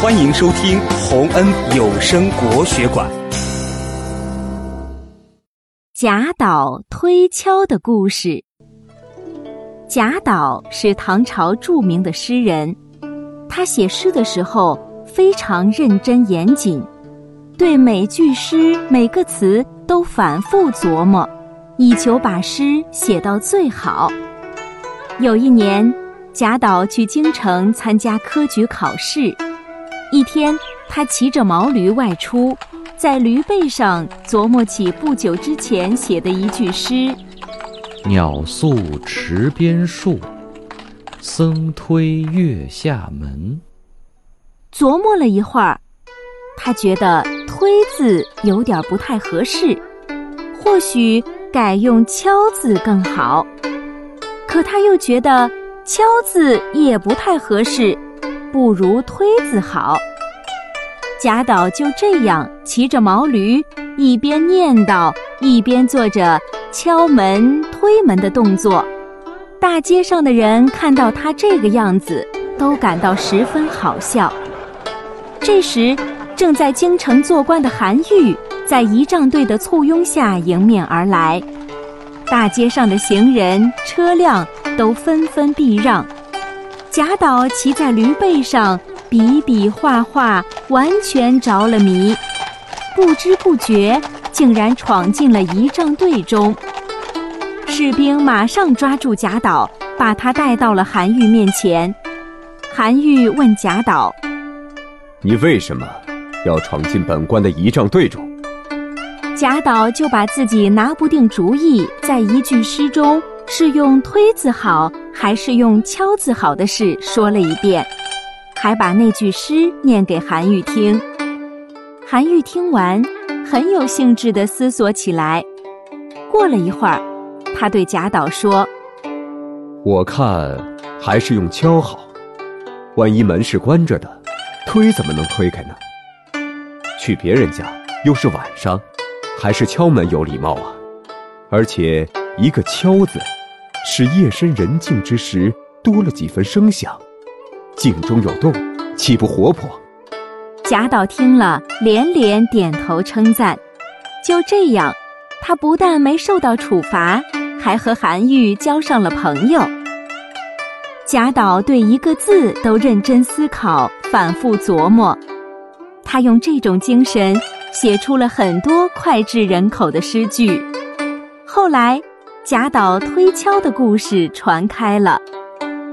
欢迎收听洪恩有声国学馆。贾岛推敲的故事。贾岛是唐朝著名的诗人，他写诗的时候非常认真严谨，对每句诗每个词都反复琢磨，以求把诗写到最好。有一年，贾岛去京城参加科举考试。一天，他骑着毛驴外出，在驴背上琢磨起不久之前写的一句诗：“鸟宿池边树，僧推月下门。”琢磨了一会儿，他觉得“推”字有点不太合适，或许改用“敲”字更好。可他又觉得“敲”字也不太合适。不如推字好。贾岛就这样骑着毛驴，一边念叨，一边做着敲门、推门的动作。大街上的人看到他这个样子，都感到十分好笑。这时，正在京城做官的韩愈，在仪仗队的簇拥下迎面而来，大街上的行人、车辆都纷纷避让。贾岛骑在驴背上，比比划划，完全着了迷，不知不觉竟然闯进了仪仗队中。士兵马上抓住贾岛，把他带到了韩愈面前。韩愈问贾岛：“你为什么要闯进本官的仪仗队中？”贾岛就把自己拿不定主意，在一句诗中。是用推字好还是用敲字好的事说了一遍，还把那句诗念给韩愈听。韩愈听完，很有兴致地思索起来。过了一会儿，他对贾岛说：“我看还是用敲好，万一门是关着的，推怎么能推开呢？去别人家又是晚上，还是敲门有礼貌啊。而且一个敲字。”使夜深人静之时多了几分声响，静中有动，岂不活泼？贾岛听了，连连点头称赞。就这样，他不但没受到处罚，还和韩愈交上了朋友。贾岛对一个字都认真思考，反复琢磨。他用这种精神写出了很多脍炙人口的诗句。后来。贾岛推敲的故事传开了，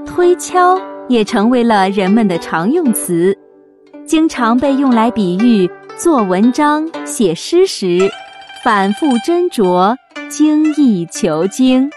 推敲也成为了人们的常用词，经常被用来比喻做文章、写诗时反复斟酌、精益求精。